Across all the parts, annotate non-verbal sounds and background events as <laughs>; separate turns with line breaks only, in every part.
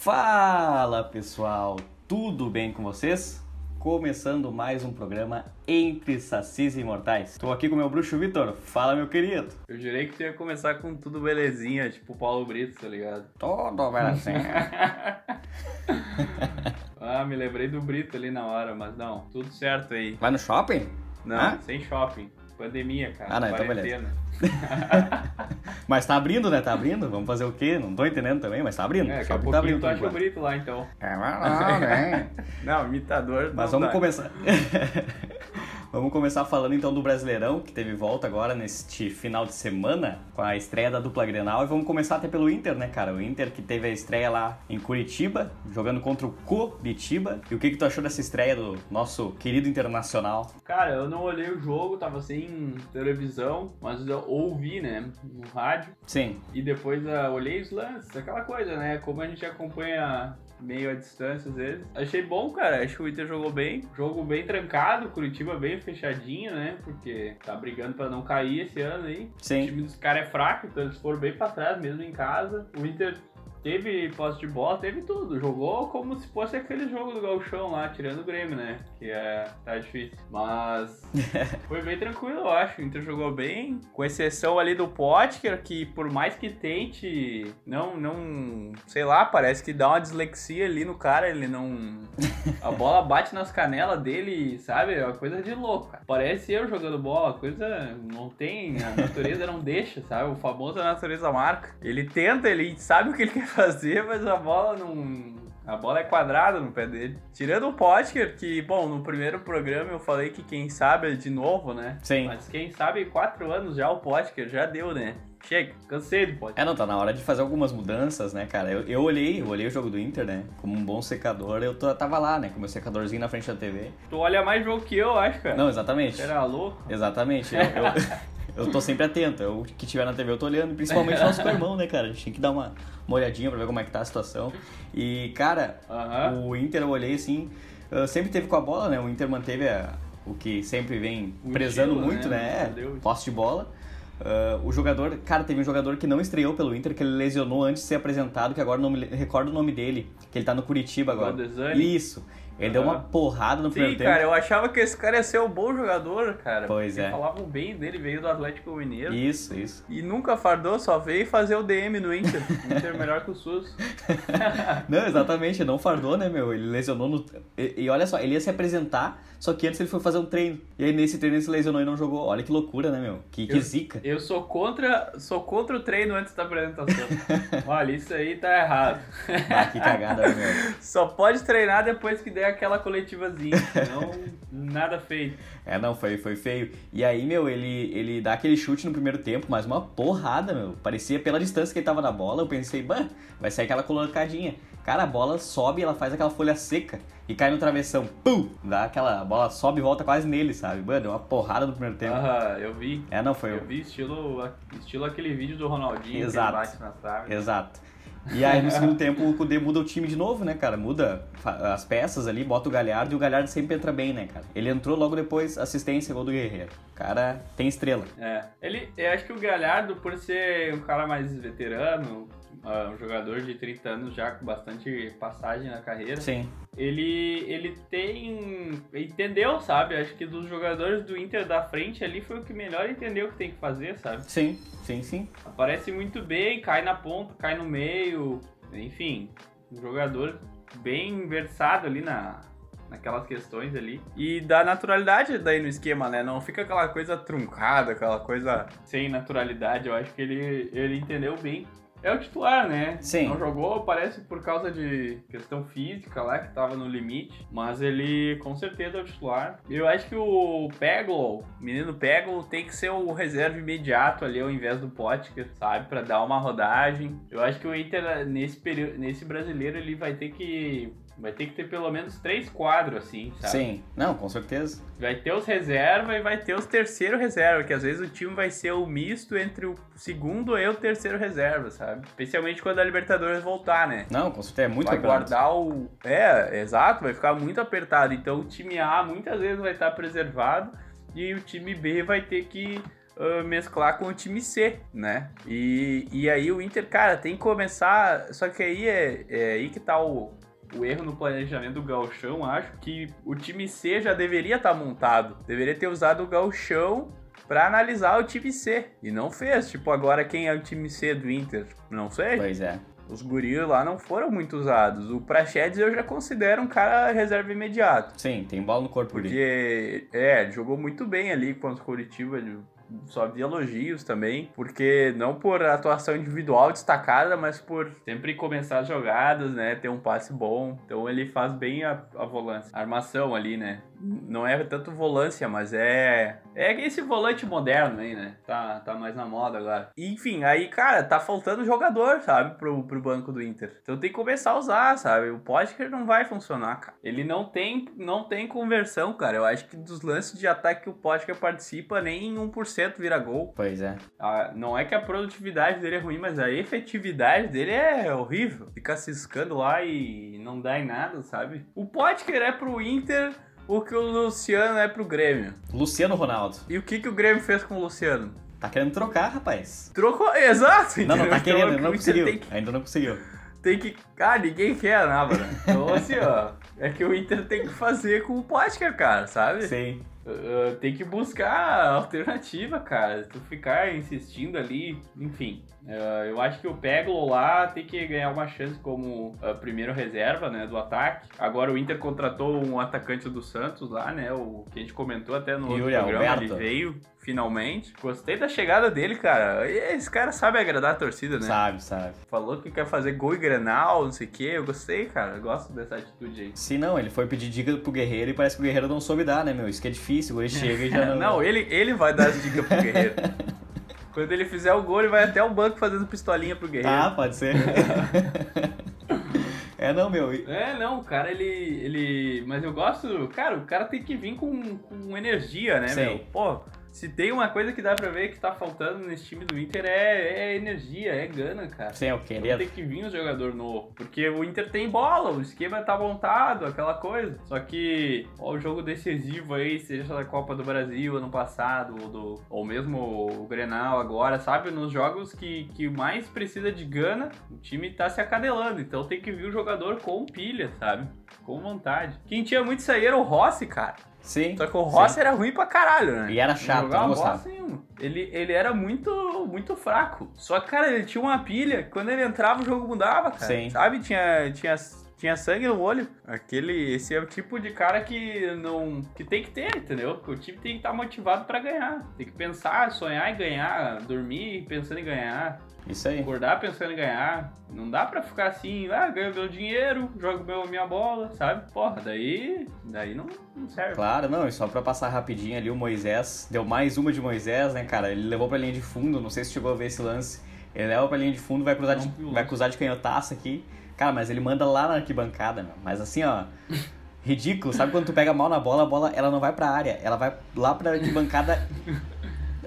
Fala pessoal, tudo bem com vocês? Começando mais um programa Entre Sacis e Imortais. Estou aqui com meu bruxo Vitor. Fala, meu querido.
Eu jurei que tu ia começar com tudo belezinha, tipo o Paulo Brito, tá ligado?
Todo belezinha. <laughs>
ah, me lembrei do Brito ali na hora, mas não, tudo certo aí.
Vai no shopping?
Não, sem shopping. Pandemia, cara.
Ah, não, então
quarentena. <laughs>
Mas tá abrindo, né? Tá abrindo. Vamos fazer o quê? Não tô entendendo também, mas tá abrindo.
É, daqui a pouquinho
tá abrindo.
tu acha o lá, então.
É verdade, <laughs> né?
Não, imitador
Mas
não
vamos
dá.
começar. <laughs> vamos começar falando então do Brasileirão, que teve volta agora neste final de semana, com a estreia da dupla Grenal. E vamos começar até pelo Inter, né, cara? O Inter que teve a estreia lá em Curitiba, jogando contra o Curitiba. E o que, que tu achou dessa estreia do nosso querido internacional?
Cara, eu não olhei o jogo, tava sem televisão, mas eu ouvi, né, no rádio.
Sim,
E depois ah, olhei os lances, aquela coisa, né? Como a gente acompanha meio à distância às vezes. Achei bom, cara. Acho que o Inter jogou bem. Jogo bem trancado, Curitiba bem fechadinho, né? Porque tá brigando pra não cair esse ano aí. O
sim.
time dos caras é fraco, então eles foram bem pra trás, mesmo em casa. O Inter teve posse de bola, teve tudo. Jogou como se fosse aquele jogo do Gauchão lá, tirando o Grêmio, né? Que é, tá difícil. Mas <laughs> foi bem tranquilo, eu acho. O Inter jogou bem, com exceção ali do Potker, que por mais que tente, não, não, sei lá, parece que dá uma dislexia ali no cara, ele não... <laughs> A bola bate nas canelas dele, sabe? É uma coisa de louco. cara. Parece eu jogando bola, a coisa não tem, a natureza não deixa, sabe? O famoso a natureza marca. Ele tenta, ele sabe o que ele quer fazer, mas a bola não... A bola é quadrada no pé dele. Tirando o Potker, que, bom, no primeiro programa eu falei que quem sabe é de novo, né?
Sim.
Mas quem sabe quatro anos já o Potker já deu, né? Chega, cansei do Potker.
É, não, tá na hora de fazer algumas mudanças, né, cara? Eu, eu olhei, eu olhei o jogo do Inter, né? Como um bom secador, eu tô- tava lá, né? Com meu secadorzinho na frente da TV.
Tu olha mais jogo que eu, acho, cara.
Não, exatamente.
Era louco.
Exatamente. Eu, eu, <laughs> eu tô sempre atento. Eu que tiver na TV eu tô olhando, principalmente <laughs> nosso irmão, né, cara? A gente tem que dar uma, uma olhadinha pra ver como é que tá a situação. E, cara,
Aham.
o Inter eu olhei assim, uh, sempre teve com a bola, né? O Inter manteve a- o que sempre vem
O
prezando
estilo,
muito,
né?
né? Posse de bola. Uh, o jogador, cara, teve um jogador que não estreou pelo Inter, que ele lesionou antes de ser apresentado, que agora não me recordo o nome dele, que ele tá no Curitiba agora. Isso. Ele deu uma porrada no primeiro
Sim,
tempo.
cara, eu achava que esse cara ia ser um bom jogador, cara.
Pois é.
Falavam bem dele, veio do Atlético Mineiro.
Isso, isso.
E nunca fardou, só veio fazer o DM no Inter. <laughs> Inter melhor que o SUS. <laughs>
Não, exatamente, não fardou, né, meu? Ele lesionou no. E, e olha só, ele ia se apresentar, só que antes ele foi fazer um treino. E aí nesse treino ele se lesionou e não jogou. Olha que loucura, né, meu? Que, que
Eu-
zica.
Eu sou contra, sou contra o treino antes da apresentação. <laughs> Olha, isso aí tá errado.
Ah, que cagada, né, meu?
Só pode treinar depois que der aquela coletivazinha, senão <laughs> nada feito.
É, não, foi, foi feio. E aí, meu, ele, ele dá aquele chute no primeiro tempo, mas uma porrada, meu. Parecia pela distância que ele tava na bola, eu pensei, bah, vai sair aquela colocadinha. Cara, a bola sobe, ela faz aquela folha seca e cai no travessão. Pum! Dá aquela. A bola sobe e volta quase nele, sabe? Mano, deu uma porrada no primeiro tempo.
Aham, eu vi.
É, não, foi.
Eu vi estilo, estilo aquele vídeo do Ronaldinho
Exato.
que bate na trave.
Exato. E aí no <laughs> segundo tempo o Kudê muda o time de novo, né, cara? Muda as peças ali, bota o Galhardo e o Galhardo sempre entra bem, né, cara? Ele entrou logo depois, assistência, gol do Guerreiro. O cara tem estrela.
É. Ele, eu acho que o Galhardo, por ser um cara mais veterano, um jogador de 30 anos já com bastante passagem na carreira,
Sim.
ele, ele tem. Entendeu, sabe? Acho que dos jogadores do Inter da frente ali foi o que melhor entendeu o que tem que fazer, sabe?
Sim, sim, sim.
Aparece muito bem, cai na ponta, cai no meio, enfim, um jogador bem versado ali na, naquelas questões ali. E dá naturalidade daí no esquema, né? Não fica aquela coisa truncada, aquela coisa sem naturalidade. Eu acho que ele, ele entendeu bem. É o titular, né?
Sim.
Não jogou, parece por causa de questão física lá, que tava no limite. Mas ele com certeza é o titular. Eu acho que o Peglo, o menino Peglo, tem que ser o reserva imediato ali ao invés do Potker, sabe? Pra dar uma rodagem. Eu acho que o Inter, nesse período, nesse brasileiro, ele vai ter que. Vai ter que ter pelo menos três quadros, assim, sabe?
Sim. Não, com certeza.
Vai ter os reserva e vai ter os terceiro reserva, que às vezes o time vai ser o misto entre o segundo e o terceiro reserva, sabe? Especialmente quando a Libertadores voltar, né?
Não, com certeza é muito
vai
campeonato.
guardar o. É, exato, vai ficar muito apertado. Então o time A muitas vezes vai estar preservado e o time B vai ter que uh, mesclar com o time C, né? E, e aí o Inter, cara, tem que começar. Só que aí é, é aí que tá o, o erro no planejamento do Galchão, acho que o time C já deveria estar tá montado. Deveria ter usado o Galchão para analisar o time C. E não fez. Tipo, agora quem é o time C do Inter? Não sei.
Pois é.
Os guris lá não foram muito usados. O Prachedes eu já considero um cara reserva imediato.
Sim, tem bola no corpo
Porque, ali. é, jogou muito bem ali contra o Curitiba. Só vi elogios também, porque não por atuação individual destacada, mas por sempre começar as jogadas, né? Ter um passe bom. Então ele faz bem a, a volância, a armação ali, né? Não é tanto volância, mas é. É esse volante moderno aí, né? Tá, tá mais na moda agora. Enfim, aí, cara, tá faltando jogador, sabe? Pro, pro banco do Inter. Então tem que começar a usar, sabe? O Podker não vai funcionar, cara. Ele não tem, não tem conversão, cara. Eu acho que dos lances de ataque que o Podker participa, nem 1% vira gol.
Pois é.
Ah, não é que a produtividade dele é ruim, mas a efetividade dele é horrível. Fica ciscando lá e não dá em nada, sabe? O Podker é pro Inter o que o Luciano é pro Grêmio.
Luciano Ronaldo.
E o que, que o Grêmio fez com o Luciano?
Tá querendo trocar, rapaz.
Trocou, <laughs> exato.
Não, não tá querendo, não conseguiu. Que... Ainda não conseguiu.
Tem que. Ah, ninguém quer, né, mano? Então, assim, ó. É que o Inter tem que fazer com o Potker, cara, sabe?
Sim.
Uh, tem que buscar alternativa, cara. Tu ficar insistindo ali, enfim. Uh, eu acho que o Peglo lá tem que ganhar uma chance como uh, primeiro reserva, né, do ataque. Agora o Inter contratou um atacante do Santos lá, né, o que a gente comentou até no
Yuri outro programa, Alberto.
ele veio finalmente. Gostei da chegada dele, cara. Esse cara sabe agradar a torcida, né?
Sabe, sabe.
Falou que quer fazer gol e granal, não sei o quê. Eu gostei, cara. Eu gosto dessa atitude aí.
Sim, não, ele foi pedir dica pro Guerreiro e parece que o Guerreiro não soube dar, né, meu? Isso que é difícil, ele chega e já <laughs> não...
não, ele, ele vai dar as dicas pro Guerreiro. <laughs> Quando ele fizer o gol, ele vai até o banco fazendo pistolinha pro Guerreiro.
Ah, pode ser. <laughs> é, não, meu.
É, não, o cara, ele, ele. Mas eu gosto. Cara, o cara tem que vir com, com energia, né, Sim. meu? Pô, se tem uma coisa que dá pra ver que tá faltando nesse time do Inter é, é energia, é gana, cara.
Sim, é o querer. Então
tem que vir um jogador novo. Porque o Inter tem bola, o esquema tá montado, aquela coisa. Só que, ó, o jogo decisivo aí, seja da Copa do Brasil ano passado, ou, do, ou mesmo o Grenal agora, sabe? Nos jogos que, que mais precisa de gana, o time tá se acadelando. Então tem que vir o jogador com pilha, sabe? Com vontade. Quem tinha muito isso aí era o Rossi, cara.
Sim.
Só que o Rossi sim. era ruim pra caralho, né?
E era chato, não gostava.
Ele, ele era muito, muito fraco. Só que, cara, ele tinha uma pilha. Quando ele entrava, o jogo mudava, cara. Sim. Sabe? Tinha, tinha, tinha sangue no olho. Aquele, esse é o tipo de cara que não que tem que ter, entendeu? Porque o time tem que estar motivado para ganhar. Tem que pensar, sonhar em ganhar, dormir pensando em ganhar.
Isso aí.
Acordar pensando em ganhar. Não dá pra ficar assim, ah, ganho meu dinheiro, jogo meu, minha bola, sabe? Porra, daí, daí não, não serve.
Claro, não, e só pra passar rapidinho ali, o Moisés deu mais uma de Moisés, né, cara? Ele levou pra linha de fundo, não sei se chegou a ver esse lance. Ele leva pra linha de fundo, vai cruzar, de, vai cruzar de canhotaça aqui. Cara, mas ele manda lá na arquibancada, meu. Mas assim, ó. <laughs> ridículo, sabe quando tu pega mal na bola, a bola ela não vai pra área, ela vai lá pra arquibancada <laughs>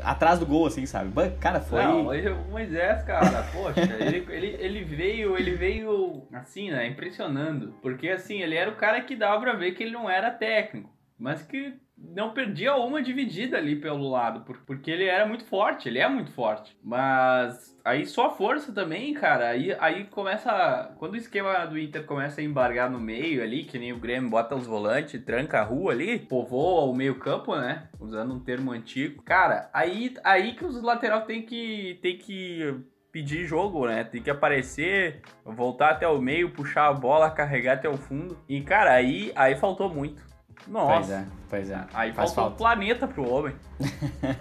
atrás do gol, assim, sabe? Cara, foi.
Não, o Moisés, cara, poxa, <laughs> ele, ele, ele veio, ele veio assim, né? Impressionando. Porque assim, ele era o cara que dava pra ver que ele não era técnico. Mas que não perdia uma dividida ali pelo lado, porque ele era muito forte, ele é muito forte. Mas aí só força também, cara. Aí, aí começa. Quando o esquema do Inter começa a embargar no meio ali, que nem o Grêmio bota os volantes, tranca a rua ali, povoa o meio-campo, né? Usando um termo antigo. Cara, aí, aí que os lateral tem que. Tem que pedir jogo, né? Tem que aparecer, voltar até o meio, puxar a bola, carregar até o fundo. E, cara, aí, aí faltou muito. Nossa.
Pois é, pois é.
Aí Faz faltou falta. um planeta pro homem. <laughs>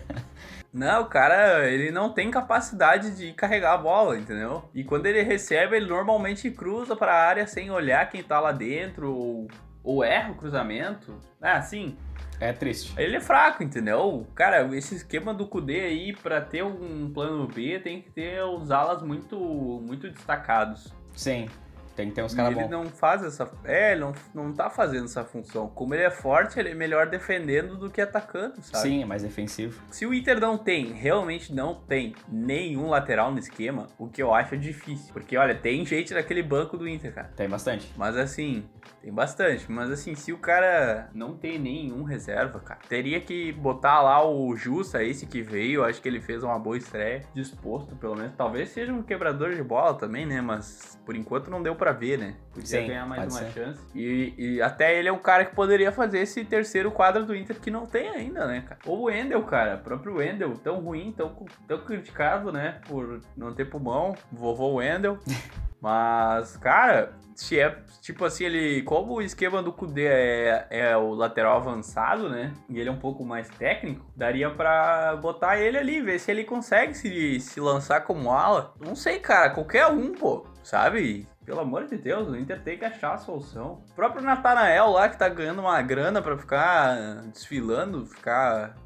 Não, o cara, ele não tem capacidade de carregar a bola, entendeu? E quando ele recebe, ele normalmente cruza para a área sem olhar quem tá lá dentro, ou, ou erra o cruzamento. É assim.
É triste.
Ele é fraco, entendeu? Cara, esse esquema do Kudê aí, para ter um plano B, tem que ter os alas muito, muito destacados.
Sim. Tem que ter uns caras
Ele
bons.
não faz essa. É, ele não, não tá fazendo essa função. Como ele é forte, ele é melhor defendendo do que atacando, sabe?
Sim, é mais defensivo.
Se o Inter não tem, realmente não tem nenhum lateral no esquema, o que eu acho difícil. Porque, olha, tem gente naquele banco do Inter, cara.
Tem bastante.
Mas assim, tem bastante. Mas assim, se o cara não tem nenhum reserva, cara, teria que botar lá o Justa, esse que veio. Acho que ele fez uma boa estreia. Disposto, pelo menos. Talvez seja um quebrador de bola também, né? Mas por enquanto não deu pra ver, né? Podia
Sim,
ganhar mais uma
ser.
chance. E, e até ele é um cara que poderia fazer esse terceiro quadro do Inter que não tem ainda, né, cara? Ou o Wendel, cara. O próprio Wendel, tão ruim, tão, tão criticado, né? Por não ter pulmão. Vovô Wendel. <laughs> Mas, cara, se é tipo assim, ele. Como o esquema do Kudê é, é o lateral avançado, né? E ele é um pouco mais técnico, daria pra botar ele ali, ver se ele consegue se, se lançar como ala. Não sei, cara, qualquer um, pô, sabe? Pelo amor de Deus, o Inter tem que achar a solução. O próprio Natanael lá, que tá ganhando uma grana pra ficar desfilando, ficar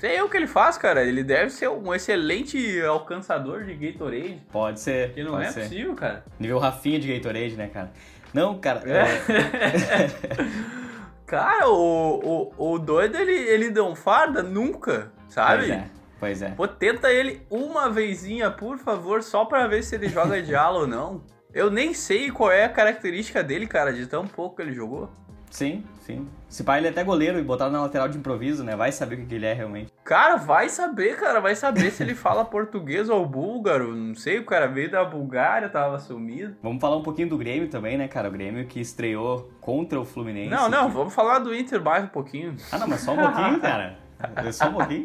Sei o que ele faz, cara. Ele deve ser um excelente alcançador de Gatorade.
Pode ser.
Que não
pode
é
ser.
possível, cara.
Nível Rafinha de Gatorade, né, cara? Não, cara.
É, <laughs> Cara, o, o, o doido, ele, ele não farda nunca, sabe?
Pois é. Pois é.
Pô, tenta ele uma vezinha, por favor, só pra ver se ele joga de ala ou não. Eu nem sei qual é a característica dele, cara, de tão pouco que ele jogou.
Sim, sim. Se pá, ele é até goleiro e botaram na lateral de improviso, né? Vai saber o que que ele é realmente.
Cara, vai saber, cara, vai saber se ele <laughs> fala português ou búlgaro. Não sei, o cara veio da Bulgária, tava sumido.
Vamos falar um pouquinho do Grêmio também, né, cara? O Grêmio que estreou contra o Fluminense.
Não, não,
que-
vamos falar do Inter mais um pouquinho.
Ah, não, mas só um pouquinho, <laughs> cara. É Só <laughs> pouquinho.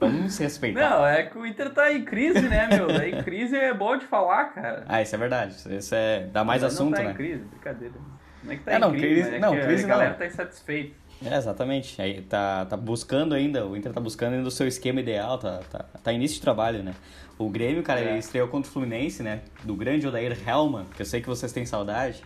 Vamos se respeitar.
Não, é que o Inter tá em crise, né, meu? Daí crise é bom de falar, cara.
Ah, isso é verdade. Isso é... dá mais
Mas
assunto,
não tá
né?
em crise, brincadeira. Não é que tá
É,
em
não,
crise,
crise-
é
não,
que
crise
a galera
não.
tá insatisfeita.
É, exatamente. Aí tá, tá buscando ainda, o Inter tá buscando ainda o seu esquema ideal, tá, tá, tá início de trabalho, né? O Grêmio, cara,
É.
ele estreou contra o Fluminense, né? Do grande Odair Helman, que eu sei que vocês têm saudade.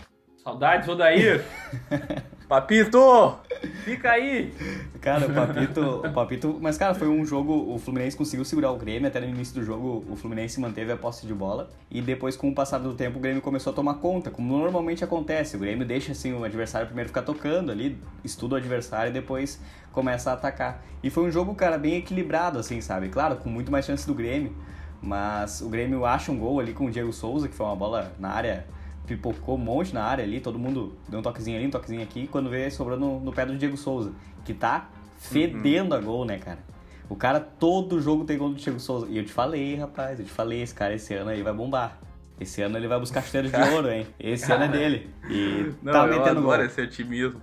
Saudades, Odair! <laughs> Papito! Fica aí!
Cara, o Papito, <laughs> o Papito. Mas, cara, foi um jogo. O Fluminense conseguiu segurar o Grêmio. Até no início do jogo, o Fluminense manteve a posse de bola. E depois, com o passar do tempo, o Grêmio começou a tomar conta, como normalmente acontece. O Grêmio deixa assim o adversário primeiro ficar tocando ali, estuda o adversário e depois começa a atacar. E foi um jogo, cara, bem equilibrado, assim, sabe? Claro, com muito mais chance do Grêmio. Mas o Grêmio acha um gol ali com o Diego Souza, que foi uma bola na área pipocou um monte na área ali, todo mundo deu um toquezinho ali, um toquezinho aqui, quando vê, sobrou no, no pé do Diego Souza, que tá fedendo a gol, né, cara? O cara, todo jogo tem gol do Diego Souza. E eu te falei, rapaz, eu te falei, esse cara esse ano aí vai bombar. Esse ano ele vai buscar chuteiro de ouro, hein? Esse ano é dele. E
Não,
tá
eu
metendo gol.
esse otimismo.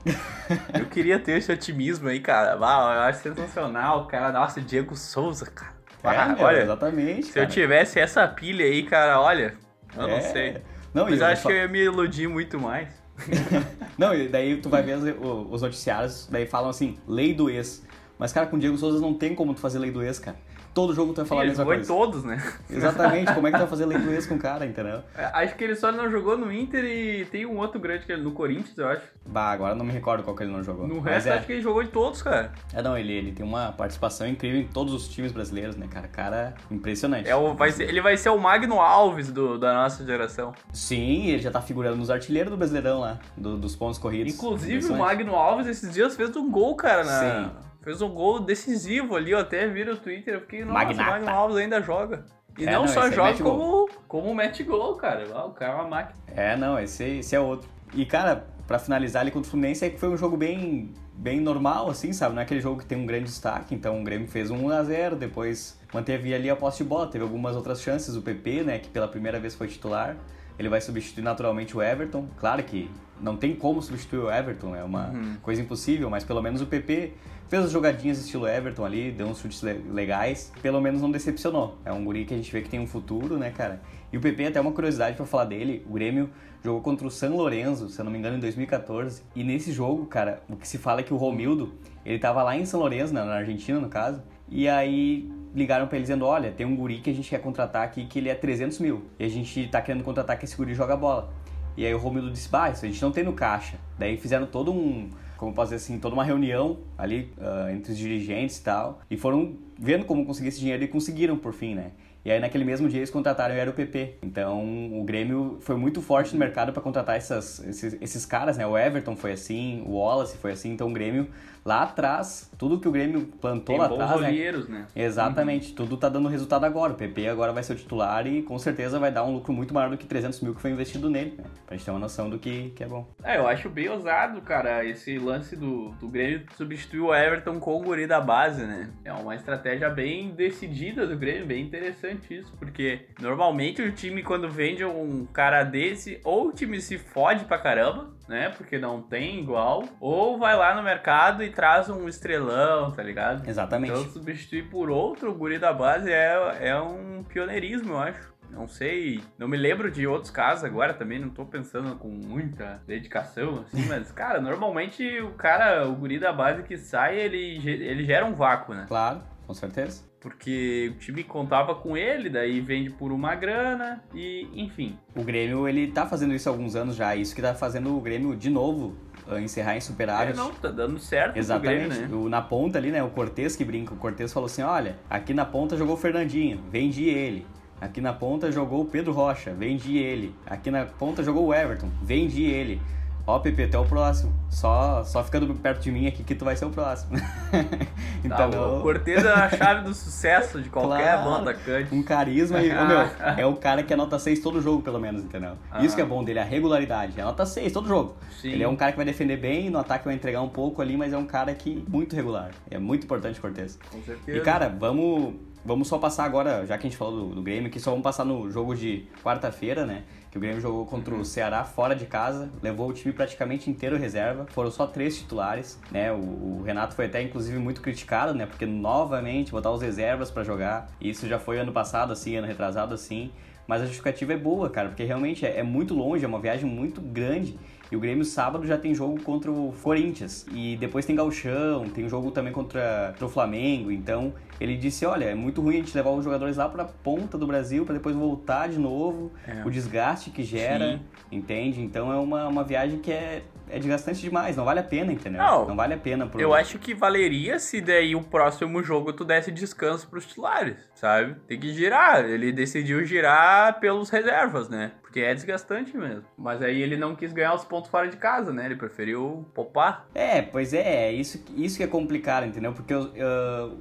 eu queria ter esse otimismo aí, cara. Ah, eu acho sensacional, cara. Nossa, Diego Souza, cara.
É,
Ah,
meu,
olha,
exatamente.
se eu
cara.
tivesse essa pilha aí, cara, olha, eu não
É.
sei.
Não,
Mas eu acho que eu ia me iludir muito mais. <laughs>
Não, e daí tu vai ver os noticiários, daí falam assim, lei do ex. Mas, cara, com o Diego Souza não tem como tu fazer lei do ex, cara. Todo jogo tu vai falar a
Ele
mesma
jogou em
coisa.
todos, né?
Exatamente, como é que tu vai fazer lei do ex com o cara, entendeu?
É, Acho que ele só não jogou no Inter e tem um outro grande que ele no Corinthians, eu acho.
Bah, agora não me recordo qual que ele não jogou.
No
Mas
resto,
é,
acho que ele jogou em todos, cara.
é, não, ele, ele tem uma participação incrível em todos os times brasileiros, né, cara? Cara, impressionante.
É o, vai ser, ele vai ser o Magno Alves do, da nossa geração.
Sim, ele já tá figurando nos artilheiros do Brasileirão lá, do- dos pontos corridos.
Inclusive, o. Magno Alves esses dias fez um gol, cara, na...
Sim.
Fez um gol decisivo ali, eu até vi no Twitter, eu fiquei, nossa,
Magnata.
o Magno Alves ainda joga. E
É,
não,
não,
só
aí
joga
gol.
como, como mete gol, cara. O cara é uma máquina.
É, não, esse, esse é outro. E, cara, pra finalizar ali contra o Fluminense, é que foi um jogo bem, bem normal, assim, sabe? Não é aquele jogo que tem um grande destaque. Então o Grêmio fez um 1x0, depois manteve ali a posse de bola. Teve algumas outras chances. O PP, né, que pela primeira vez foi titular, ele vai substituir naturalmente o Everton. Claro que não tem como substituir o Everton, é uma
Uhum.
coisa impossível, mas pelo menos o PP fez as jogadinhas estilo Everton ali, deu uns chutes le- legais, pelo menos não decepcionou. É um guri que a gente vê que tem um futuro, né, cara? E o PP, até uma curiosidade pra falar dele, o Grêmio jogou contra o San Lorenzo, se eu não me engano, em 2014. E nesse jogo, cara, o que se fala é que o Romildo, ele tava lá em San Lorenzo, né, na Argentina, no caso, e aí ligaram pra ele dizendo, olha, tem um guri que a gente quer contratar aqui que ele é 300 mil, e a gente tá querendo contratar que esse guri joga bola. E aí o Romildo disse, bah, isso a gente não tem no caixa. Daí fizeram todo um, como dizer assim, toda uma reunião ali ah, entre os dirigentes e tal. E foram vendo como conseguir esse dinheiro e conseguiram por fim, né? E aí naquele mesmo dia eles contrataram o PP. Então o Grêmio foi muito forte no mercado para contratar essas, esses, esses caras, né? O Everton foi assim, o Wallace foi assim. Então o Grêmio lá atrás, tudo que o Grêmio plantou
Tem
lá atrás, né?
olheiros, né?
Exatamente, tudo tá dando resultado agora. O PP agora vai ser o titular e com certeza vai dar um lucro muito maior do que 300 mil que foi investido nele, né? Pra gente ter uma noção do que, que é bom.
É, eu acho bem ousado, cara, esse lance do, do Grêmio substituir o Everton com o guri da base, né? É uma estratégia bem decidida do Grêmio, bem interessante isso, porque normalmente o time quando vende um cara desse, ou o time se fode pra caramba, né? Porque não tem igual, ou vai lá no mercado e traz um estrelão, tá ligado?
Exatamente.
Então substituir por outro guri da base é, é um pioneirismo, eu acho. Não sei, não me lembro de outros casos agora também, não tô pensando com muita dedicação, assim, <laughs> mas, cara, normalmente o cara, o guri da base que sai, ele, ele gera um vácuo, né?
Claro, com certeza.
Porque o time contava com ele, daí vende por uma grana e, enfim.
O Grêmio, ele tá fazendo isso há alguns anos já, isso que tá fazendo o Grêmio de novo uh, encerrar em
É,
superávit.
não, tá dando certo
Exatamente.
Grêmio, né?
O- na ponta ali, né? O Cortez que brinca. O Cortez falou assim: olha, aqui na ponta jogou o Fernandinho, vendi ele. Aqui na ponta jogou o Pedro Rocha, vendi ele. Aqui na ponta jogou o Everton, vendi ele. Ó, Pepe, tu é o próximo. Só, só ficando perto de mim aqui que tu vai ser o próximo. <laughs>
Tá,
então,
o Cortez é a chave do sucesso de qualquer
Claro.
bom atacante.
um carisma e, meu, <laughs> é o cara que é nota 6 todo jogo, pelo menos, entendeu? Isso que é bom dele, a regularidade. É nota 6 todo jogo.
Sim.
Ele é um cara que vai defender bem, no ataque vai entregar um pouco ali, mas é um cara que muito regular. É muito importante, Cortez.
Com certeza.
E cara, vamos, vamos só passar agora, já que a gente falou do, do Grêmio, que só vamos passar no jogo de quarta-feira, né? Que o Grêmio jogou contra o Ceará fora de casa, levou o time praticamente inteiro reserva, foram só três titulares, né? O, o Renato foi até inclusive muito criticado, né? Porque novamente botar os reservas pra jogar, isso já foi ano passado assim, ano retrasado assim. Mas a justificativa é boa, cara, porque realmente é, é muito longe, é uma viagem muito grande. E o Grêmio sábado já tem jogo contra o Corinthians. E depois tem Gauchão, tem jogo também contra, contra o Flamengo. Então ele disse: olha, é muito ruim a gente levar os jogadores lá pra ponta do Brasil para depois voltar de novo.
É.
O desgaste que gera,
Sim.
entende? Então é uma, uma viagem que é, é desgastante demais, não vale a pena, entendeu?
Não,
vale a pena pro.
Eu acho que valeria se daí o próximo jogo tu desse descanso pros titulares, sabe? Tem que girar. Ele decidiu girar pelos reservas, né? Porque é desgastante mesmo. Mas aí ele não quis ganhar os pontos fora de casa, né? Ele preferiu poupar.
É, pois é, é isso, isso que é complicado, entendeu? Porque uh,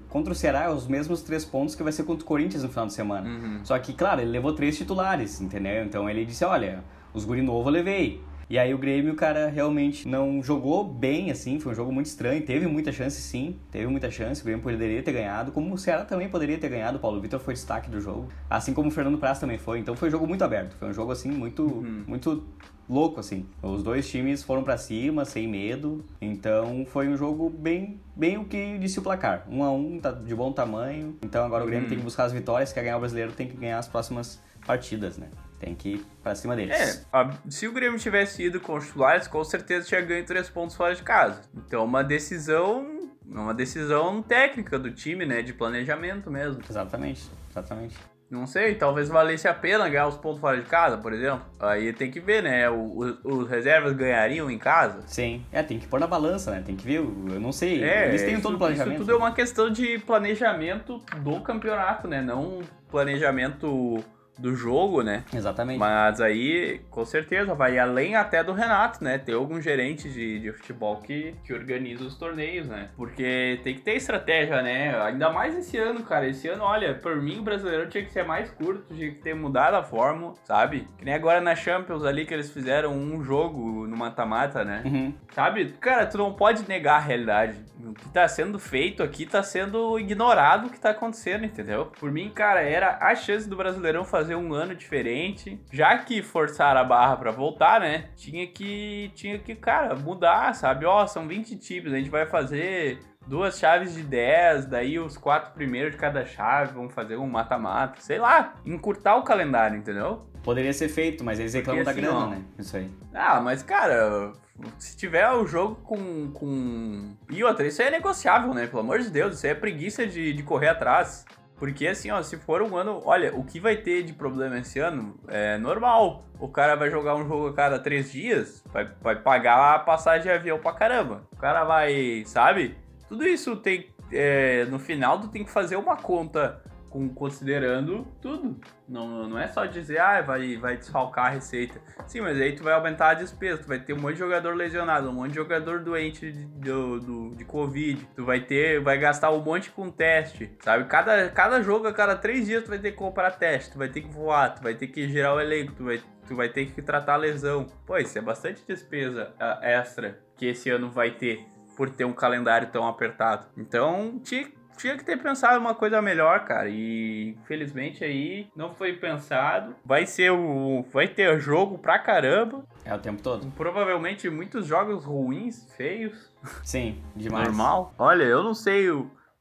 contra o Ceará é os mesmos três pontos que vai ser contra o Corinthians no final de semana.
Uhum.
Só que, claro, ele levou três titulares, entendeu? Então ele disse, olha, os guri novo eu levei. E aí o Grêmio, cara, realmente não jogou bem, assim, foi um jogo muito estranho, teve muita chance sim, teve muita chance, o Grêmio poderia ter ganhado, como o Ceará também poderia ter ganhado, o Paulo Vitor foi destaque do jogo, assim como o Fernando Praz também foi, então foi um jogo muito aberto, foi um jogo, assim, muito, muito louco, assim. Os dois times foram pra cima, sem medo, então foi um jogo bem, bem o que disse o placar, um a um, tá de bom tamanho, então agora o Grêmio tem que buscar as vitórias, quer ganhar o Brasileiro, tem que ganhar as próximas partidas, né? Tem que ir pra cima deles.
É, a- se o Grêmio tivesse ido com os titulares, com certeza tinha ganho três pontos fora de casa. Então, uma decisão, uma decisão técnica do time, né? De planejamento mesmo.
Exatamente, exatamente.
Não sei, talvez valesse a pena ganhar os pontos fora de casa, por exemplo. Aí tem que ver, né? O- o- os reservas ganhariam em casa.
Sim, é, tem que pôr na balança, né? Tem que ver, eu não sei.
É,
Eles têm
isso,
todo o planejamento.
Isso tudo é uma questão de planejamento do campeonato, né? Não planejamento do jogo, né?
Exatamente.
Mas aí, com certeza, vai além até do Renato, né? Tem algum gerente de, de futebol que, que organiza os torneios, né? Porque tem que ter estratégia, né? Ainda mais esse ano, cara. Esse ano, olha, por mim o brasileiro tinha que ser mais curto, tinha que ter mudado a fórmula, sabe? Que nem agora na Champions ali que eles fizeram um jogo no mata-mata, né?
Uhum.
Sabe? Cara, tu não pode negar a realidade. O que tá sendo feito aqui tá sendo ignorado o que tá acontecendo, entendeu? Por mim, cara, era a chance do Brasileirão fazer um ano diferente. Já que forçaram a barra pra voltar, né? Tinha que, tinha que, cara, mudar, sabe? Ó, são 20 times, a gente vai fazer duas chaves de 10, daí os quatro primeiros de cada chave vão fazer um mata-mata. Sei lá, encurtar o calendário, entendeu?
Poderia ser feito, mas eles reclamam
Porque
da
assim,
grana,
ó,
né? Isso aí.
Ah, mas cara, se tiver o jogo com, com. E outra, isso aí é negociável, né? Pelo amor de Deus, isso aí é preguiça de, de correr atrás. Porque assim, ó, se for um ano. Olha, o que vai ter de problema esse ano é normal. O cara vai jogar um jogo a cada três dias, vai, vai pagar a passagem de avião pra caramba. O cara vai, sabe? Tudo isso tem. é, no final, tu tem que fazer uma conta com, considerando tudo. Não, não é só dizer, ah, vai, vai desfalcar a receita. Sim, mas aí tu vai aumentar a despesa, tu vai ter um monte de jogador lesionado, um monte de jogador doente de, do, de Covid, tu vai ter, vai gastar um monte com teste, sabe? Cada, cada jogo, a cada três dias tu vai ter que comprar teste, tu vai ter que voar, tu vai ter que gerar o elenco, tu vai, tu vai ter que tratar a lesão. Pô, isso é bastante despesa uh, extra que esse ano vai ter por ter um calendário tão apertado. Então, tinha, tinha que ter pensado uma coisa melhor, cara. E infelizmente aí não foi pensado. Vai ser o. Vai ter jogo pra caramba.
É o tempo todo.
Provavelmente muitos jogos ruins, feios.
Sim, demais.
Normal. Olha, eu não sei.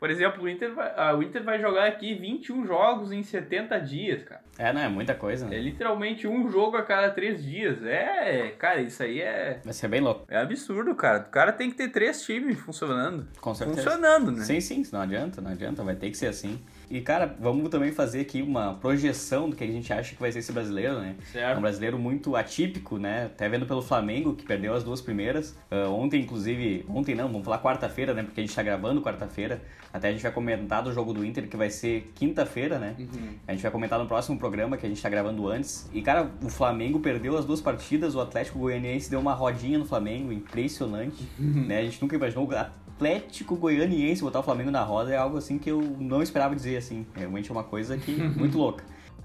Por exemplo, o Inter, vai, ah, o Inter vai jogar aqui 21 jogos em 70 dias, cara.
É, não, é muita coisa.
Né? É literalmente um jogo a cada três dias. É, cara, isso aí é.
Vai ser bem louco.
É absurdo, cara. O cara tem que ter três times funcionando.
Com certeza.
Funcionando, né?
Sim, sim, não adianta, não adianta. Vai ter que ser assim. E, cara, vamos também fazer aqui uma projeção do que a gente acha que vai ser esse brasileiro, né?
Certo.
É um brasileiro muito atípico, né? Até vendo pelo Flamengo, que perdeu as duas primeiras. Uh, ontem, inclusive, ontem não, vamos falar quarta-feira, né? Porque a gente tá gravando quarta-feira. Até a gente vai comentar do jogo do Inter, que vai ser quinta-feira, né? Uhum. A gente vai comentar no próximo programa, que a gente tá gravando antes. E, cara, o Flamengo perdeu as duas partidas, o Atlético Goianiense deu uma rodinha no Flamengo, impressionante. Uhum. <laughs> Né? A gente nunca imaginou Atlético Goianiense botar o Flamengo na roda é algo assim que eu não esperava dizer assim. Realmente é uma coisa que <laughs> muito louca.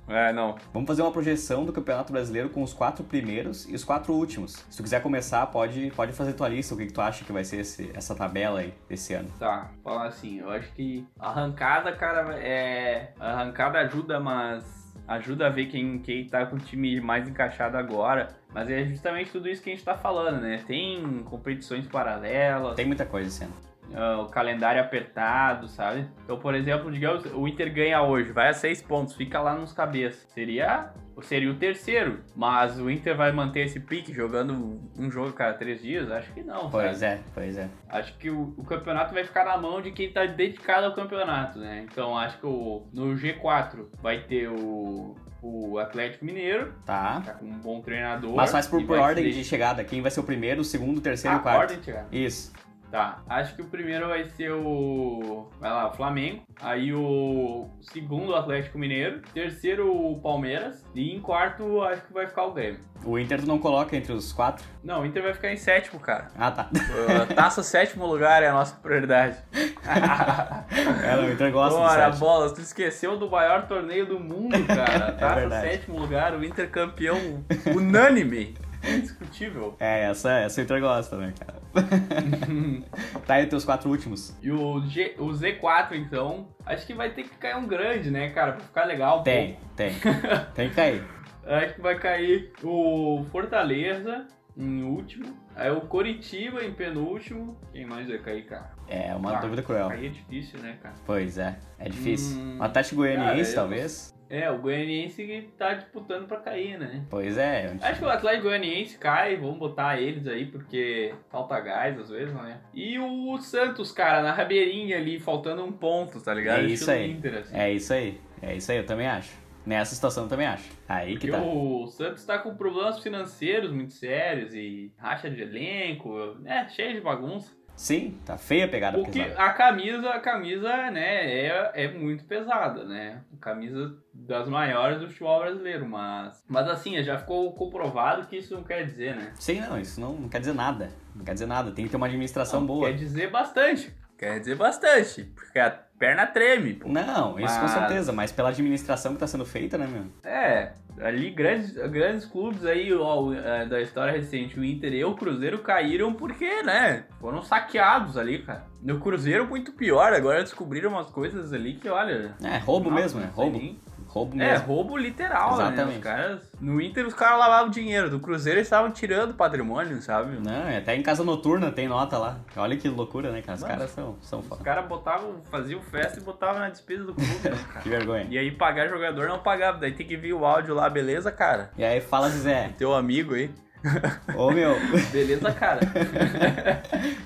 É, não.
Vamos fazer uma projeção do Campeonato Brasileiro com os quatro primeiros e os quatro últimos. Se tu quiser começar, pode, pode fazer tua lista, o que, que tu acha que vai ser esse, essa tabela aí desse ano.
Tá, falar assim, eu acho que arrancada, cara, é. Arrancada ajuda, mas ajuda a ver quem, quem tá com o time mais encaixado agora. Mas é justamente tudo isso que a gente tá falando, né? Tem competições paralelas.
Tem muita coisa sendo.
Uh, o calendário apertado, sabe? Então, por exemplo, digamos, o Inter ganha hoje, vai a seis pontos, fica lá nos cabeças. Seria seria o terceiro. Mas o Inter vai manter esse pique jogando um jogo cada três dias? Acho que não.
Pois sabe? é, pois é.
Acho que o, o, campeonato vai ficar na mão de quem tá dedicado ao campeonato, né? Então acho que o, no G4 vai ter o, o Atlético Mineiro.
Tá.
Tá com um bom treinador.
Mas faz por, por ordem de chegada. Quem vai ser o primeiro, o segundo, o terceiro e o quarto.
ordem de chegada.
Isso.
Tá, acho que o primeiro vai ser o. Vai lá, o Flamengo. Aí o segundo, o Atlético Mineiro. Terceiro, o Palmeiras. E em quarto, acho que vai ficar o Grêmio.
O Inter tu não coloca entre os quatro?
Não, o Inter vai ficar em sétimo, cara.
Ah, tá.
Uh, taça sétimo lugar é a nossa prioridade. <laughs>
é, não, o Inter gosta
Bora, bola, tu esqueceu do maior torneio do mundo, cara. <laughs> É taça é sétimo lugar, o Inter campeão unânime. Indiscutível.
É, essa, essa Inter gosta, né, cara? <laughs> tá aí os teus quatro últimos.
E o, G, o Z4, então, acho que vai ter que cair um grande, né, cara? Pra ficar legal.
Tem, pô. tem. <laughs> tem que cair.
Acho que vai cair o Fortaleza em último. Aí o Coritiba em penúltimo. Quem mais vai cair, cara?
É uma ah, dúvida cruel.
Aí é difícil, né, cara?
Pois é, é difícil. Hum, Atlético Goianiense, talvez.
É, o Goianiense tá disputando pra cair, né?
Pois é.
Acho que o Atlético Goianiense cai, vamos botar eles aí, porque falta gás às vezes, né? E o Santos, cara, na rabeirinha ali, faltando um ponto, tá ligado?
É isso aí. Inter, assim. É isso aí. É isso aí, eu também acho. Nessa situação eu também acho. Aí que
Porque tá. O Santos tá com problemas financeiros muito sérios e racha de elenco, é, cheio de bagunça.
Sim, tá feia a pegada
Porque a camisa, a camisa, né, é, é muito pesada, né? Camisa das maiores do futebol brasileiro, mas mas assim, já ficou comprovado que isso não quer dizer, né?
Sim, não, isso não, não quer dizer nada. Não quer dizer nada, tem que ter uma administração não, boa.
Quer dizer bastante. Quer dizer bastante, porque a perna treme, pô.
Não, isso mas... com certeza, mas pela administração que tá sendo feita, né, meu?
É, ali grandes, grandes clubes aí, ó, é, da história recente, o Inter e o Cruzeiro caíram porque, né, foram saqueados ali, cara. No Cruzeiro muito pior, agora descobriram umas coisas ali que, olha...
É, roubo mesmo, né? Roubo. Roubo é,
mesmo. É, roubo literal, Exatamente. né? Os caras, no Inter os caras lavavam dinheiro, do Cruzeiro eles estavam tirando patrimônio, sabe?
Não, é até em casa noturna tem nota lá. Olha que loucura, né, cara? Os caras são, são
foda. Os caras botavam, faziam festa e botavam na despesa do clube, né, <laughs> cara?
que vergonha.
E aí pagar jogador não pagava, daí tem que vir o áudio lá, beleza, cara?
E aí fala, Zé. <laughs>
Teu amigo aí.
Ô meu. <laughs>
Beleza, cara.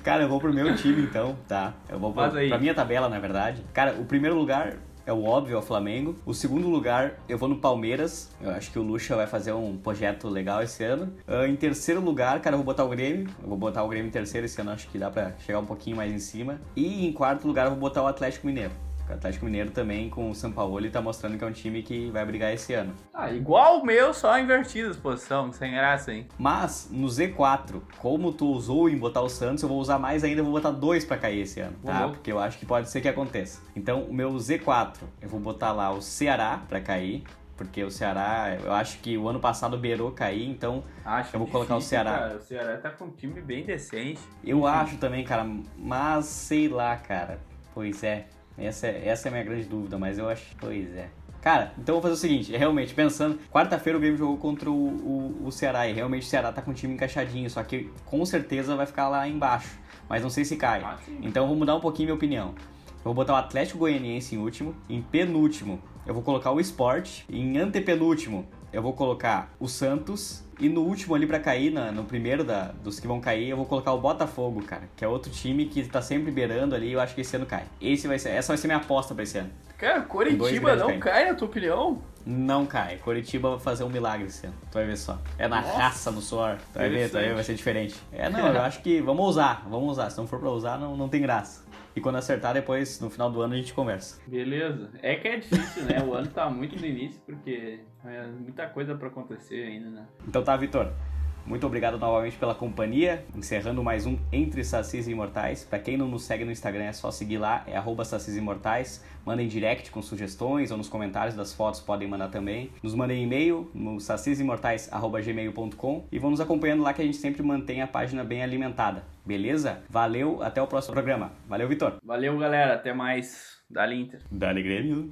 cara, eu vou pro meu time então, tá? Eu vou pra, pra minha tabela, na verdade. Cara, o primeiro lugar é o óbvio, é o Flamengo. O segundo lugar, eu vou no Palmeiras. Eu acho que o Lucha vai fazer um projeto legal esse ano. Uh, em terceiro lugar, cara, eu vou botar o Grêmio. Eu vou botar o Grêmio em terceiro esse ano, acho que dá pra chegar um pouquinho mais em cima. E em quarto lugar, eu vou botar o Atlético Mineiro. O Atlético Mineiro também, com o São Paulo, ele tá mostrando que é um time que vai brigar esse ano.
Ah, igual o meu, só invertido as posição, sem graça, hein?
Mas, no Z4, como tu usou em botar o Santos, eu vou usar mais ainda, eu vou botar dois pra cair esse ano, tá?
Uhum.
Porque eu acho que pode ser que aconteça. Então, o meu Z4, eu vou botar lá o Ceará pra cair, porque o Ceará, eu acho que o ano passado beirou cair, então
Acho
Eu vou colocar o
difícil,
Ceará.
Cara. O Ceará tá com um time bem decente.
eu acho também, cara, mas sei lá, cara. Pois é, essa é, essa é a minha grande dúvida, mas eu acho, pois é. Cara, então eu vou fazer o seguinte, realmente, pensando, quarta-feira o Grêmio jogou contra o, o, o Ceará e realmente o Ceará tá com o time encaixadinho, só que com certeza vai ficar lá embaixo, mas não sei se cai.
Ah.
Então eu vou mudar um pouquinho minha opinião. Eu vou botar o Atlético Goianiense em último, em penúltimo eu vou colocar o Sport, em antepenúltimo eu vou colocar o Santos e no último ali pra cair, na- no primeiro da, dos que vão cair, eu vou colocar o Botafogo, cara, que é outro time que tá sempre beirando ali, eu acho que esse ano cai. Esse vai ser, essa vai ser minha aposta pra esse ano.
Cara, Coritiba não
caindo.
cai, na tua opinião?
Não cai. Curitiba vai fazer um milagre esse ano. Tu vai ver só. É na
Nossa.
raça, no suor. Tu vai ver, tu vai ver, vai ser diferente. É, não, eu <laughs> acho que vamos usar, vamos usar. Se não for pra usar, não, não tem graça. E quando acertar, depois, no final do ano, a gente conversa.
Beleza. É que é difícil, né? O ano tá muito no início, porque é muita coisa pra acontecer ainda, né?
Então tá, Vitor. Muito obrigado novamente pela companhia. Encerrando mais um Entre Sacis e Imortais. Pra quem não nos segue no Instagram, é só seguir lá, é arroba Sacis Imortais. Mandem direct com sugestões ou nos comentários das fotos podem mandar também. Nos mandem e-mail no sacisimortais.gmail.com e vão nos acompanhando lá que a gente sempre mantém a página bem alimentada. Beleza? Valeu, até o próximo programa. Valeu, Vitor.
Valeu, galera. Até mais. Dali Inter.
Dale Grêmio.